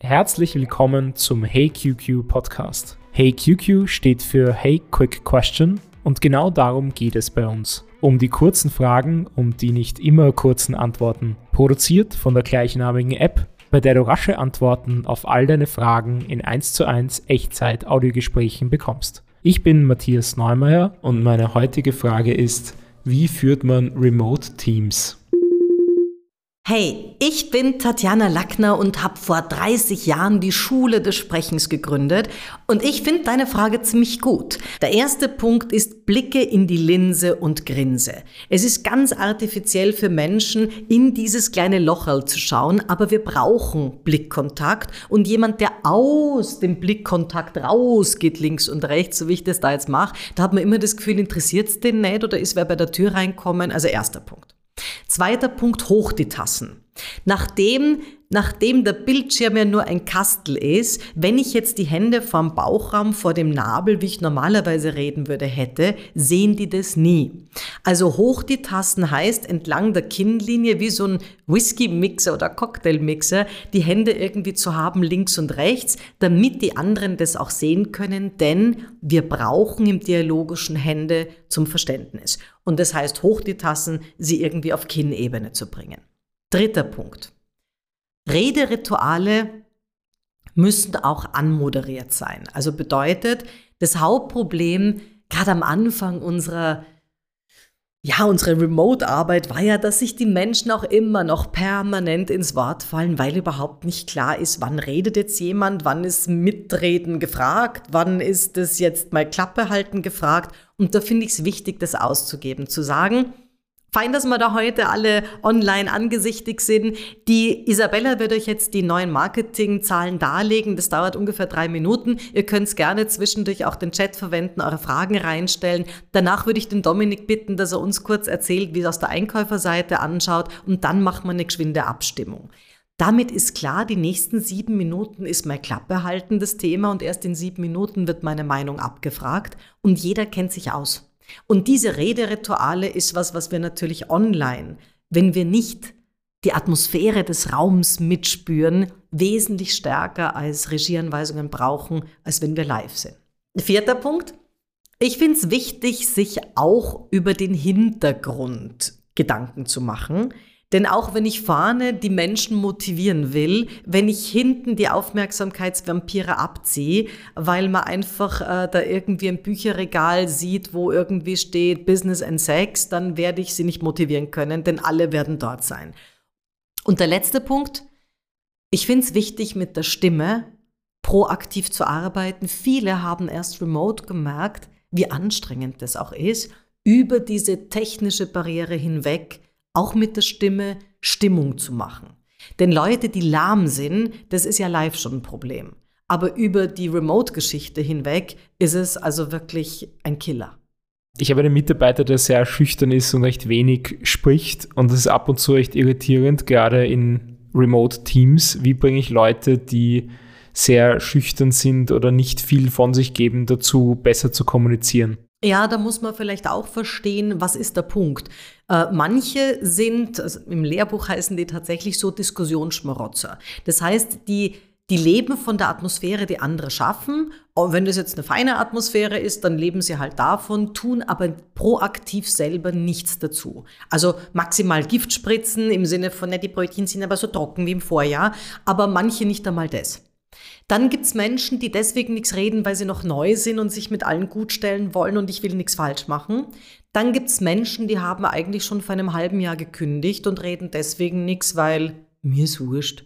Herzlich willkommen zum Hey QQ Podcast. Hey QQ steht für Hey Quick Question und genau darum geht es bei uns. Um die kurzen Fragen und die nicht immer kurzen Antworten. Produziert von der gleichnamigen App, bei der du rasche Antworten auf all deine Fragen in 1 zu 1 Echtzeit-Audiogesprächen bekommst. Ich bin Matthias Neumeier und meine heutige Frage ist, wie führt man Remote Teams? Hey, ich bin Tatjana Lackner und habe vor 30 Jahren die Schule des Sprechens gegründet und ich finde deine Frage ziemlich gut. Der erste Punkt ist Blicke in die Linse und Grinse. Es ist ganz artifiziell für Menschen, in dieses kleine Locherl zu schauen, aber wir brauchen Blickkontakt und jemand, der aus dem Blickkontakt rausgeht, links und rechts, so wie ich das da jetzt mache, da hat man immer das Gefühl, interessiert es den nicht oder ist wer bei der Tür reinkommen? Also erster Punkt. Zweiter Punkt, hoch die Tassen. Nachdem, nachdem der Bildschirm ja nur ein Kastel ist, wenn ich jetzt die Hände vom Bauchraum vor dem Nabel, wie ich normalerweise reden würde, hätte, sehen die das nie. Also hoch die Tasten heißt entlang der Kinnlinie wie so ein Whisky-Mixer oder Cocktail-Mixer, die Hände irgendwie zu haben links und rechts, damit die anderen das auch sehen können, denn wir brauchen im dialogischen Hände zum Verständnis. Und das heißt, hoch die Tassen, sie irgendwie auf Kinnebene zu bringen. Dritter Punkt. Rederituale müssen auch anmoderiert sein. Also bedeutet, das Hauptproblem, gerade am Anfang unserer ja, unsere Remote-Arbeit war ja, dass sich die Menschen auch immer noch permanent ins Wort fallen, weil überhaupt nicht klar ist, wann redet jetzt jemand, wann ist Mitreden gefragt, wann ist es jetzt mal Klappe halten gefragt. Und da finde ich es wichtig, das auszugeben, zu sagen, Fein, dass wir da heute alle online angesichtig sind. Die Isabella wird euch jetzt die neuen Marketingzahlen darlegen. Das dauert ungefähr drei Minuten. Ihr könnt gerne zwischendurch auch den Chat verwenden, eure Fragen reinstellen. Danach würde ich den Dominik bitten, dass er uns kurz erzählt, wie es aus der Einkäuferseite anschaut und dann machen wir eine geschwinde Abstimmung. Damit ist klar, die nächsten sieben Minuten ist mein Klappe halten das Thema und erst in sieben Minuten wird meine Meinung abgefragt und jeder kennt sich aus. Und diese Rederituale ist was, was wir natürlich online, wenn wir nicht die Atmosphäre des Raums mitspüren, wesentlich stärker als Regieanweisungen brauchen, als wenn wir live sind. Vierter Punkt. Ich finde es wichtig, sich auch über den Hintergrund Gedanken zu machen. Denn auch wenn ich vorne die Menschen motivieren will, wenn ich hinten die Aufmerksamkeitsvampire abziehe, weil man einfach äh, da irgendwie ein Bücherregal sieht, wo irgendwie steht Business and Sex, dann werde ich sie nicht motivieren können, denn alle werden dort sein. Und der letzte Punkt, ich finde es wichtig, mit der Stimme proaktiv zu arbeiten. Viele haben erst remote gemerkt, wie anstrengend das auch ist, über diese technische Barriere hinweg auch mit der Stimme Stimmung zu machen. Denn Leute, die lahm sind, das ist ja live schon ein Problem. Aber über die Remote-Geschichte hinweg ist es also wirklich ein Killer. Ich habe einen Mitarbeiter, der sehr schüchtern ist und recht wenig spricht. Und das ist ab und zu recht irritierend, gerade in Remote-Teams. Wie bringe ich Leute, die sehr schüchtern sind oder nicht viel von sich geben, dazu besser zu kommunizieren? Ja, da muss man vielleicht auch verstehen, was ist der Punkt. Äh, manche sind, also im Lehrbuch heißen die tatsächlich so Diskussionsschmarotzer. Das heißt, die, die leben von der Atmosphäre, die andere schaffen. Und wenn das jetzt eine feine Atmosphäre ist, dann leben sie halt davon, tun aber proaktiv selber nichts dazu. Also maximal Gift spritzen im Sinne von, ne, die Brötchen sind aber so trocken wie im Vorjahr, aber manche nicht einmal das. Dann gibt's Menschen, die deswegen nichts reden, weil sie noch neu sind und sich mit allen gut stellen wollen und ich will nichts falsch machen. Dann gibt's Menschen, die haben eigentlich schon vor einem halben Jahr gekündigt und reden deswegen nichts, weil mir ist wurscht.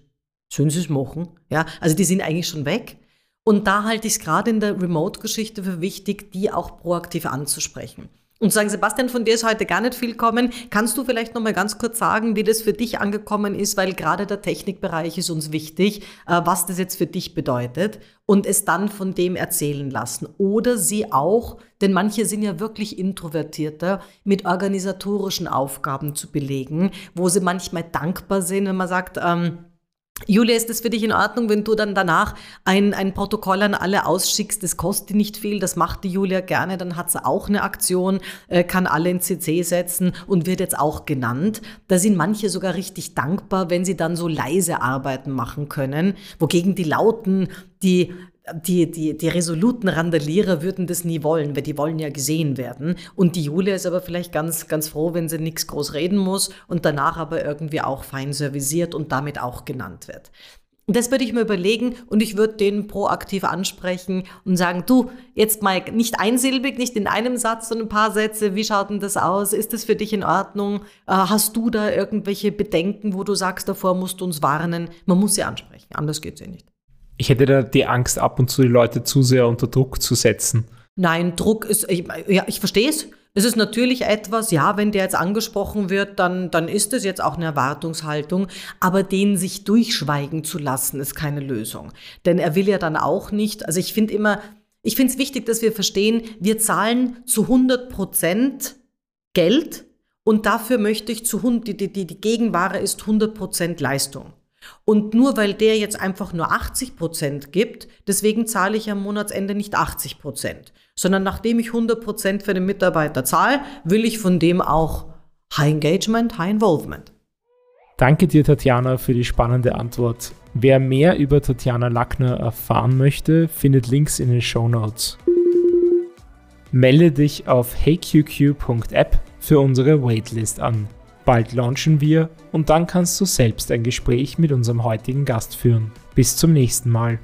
Sollen sie es machen? Ja, also die sind eigentlich schon weg. Und da halte ich es gerade in der Remote-Geschichte für wichtig, die auch proaktiv anzusprechen und sagen, Sebastian, von dir ist heute gar nicht viel kommen. Kannst du vielleicht noch mal ganz kurz sagen, wie das für dich angekommen ist, weil gerade der Technikbereich ist uns wichtig, äh, was das jetzt für dich bedeutet und es dann von dem erzählen lassen. Oder sie auch, denn manche sind ja wirklich introvertierter, mit organisatorischen Aufgaben zu belegen, wo sie manchmal dankbar sind, wenn man sagt, ähm, Julia, ist es für dich in Ordnung, wenn du dann danach ein, ein Protokoll an alle ausschickst? Das kostet nicht viel, das macht die Julia gerne, dann hat sie auch eine Aktion, äh, kann alle in CC setzen und wird jetzt auch genannt. Da sind manche sogar richtig dankbar, wenn sie dann so leise Arbeiten machen können, wogegen die Lauten, die die, die, die resoluten Randalierer würden das nie wollen, weil die wollen ja gesehen werden. Und die Julia ist aber vielleicht ganz, ganz froh, wenn sie nichts groß reden muss und danach aber irgendwie auch fein servisiert und damit auch genannt wird. Das würde ich mir überlegen und ich würde den proaktiv ansprechen und sagen, du, jetzt mal nicht einsilbig, nicht in einem Satz, sondern ein paar Sätze. Wie schaut denn das aus? Ist das für dich in Ordnung? Äh, hast du da irgendwelche Bedenken, wo du sagst, davor musst du uns warnen? Man muss sie ansprechen, anders geht es ja nicht ich hätte da die Angst, ab und zu die Leute zu sehr unter Druck zu setzen. Nein, Druck ist, ich, ja, ich verstehe es. Es ist natürlich etwas, ja, wenn der jetzt angesprochen wird, dann, dann ist es jetzt auch eine Erwartungshaltung, aber den sich durchschweigen zu lassen, ist keine Lösung. Denn er will ja dann auch nicht, also ich finde immer, ich finde es wichtig, dass wir verstehen, wir zahlen zu 100 Prozent Geld und dafür möchte ich zu, die, die, die Gegenware ist 100 Prozent Leistung. Und nur weil der jetzt einfach nur 80 Prozent gibt, deswegen zahle ich am Monatsende nicht 80 Prozent, sondern nachdem ich 100 Prozent für den Mitarbeiter zahle, will ich von dem auch High Engagement, High Involvement. Danke dir, Tatjana, für die spannende Antwort. Wer mehr über Tatjana Lackner erfahren möchte, findet Links in den Show Notes. Melde dich auf heyqq.app für unsere Waitlist an. Bald launchen wir und dann kannst du selbst ein Gespräch mit unserem heutigen Gast führen. Bis zum nächsten Mal.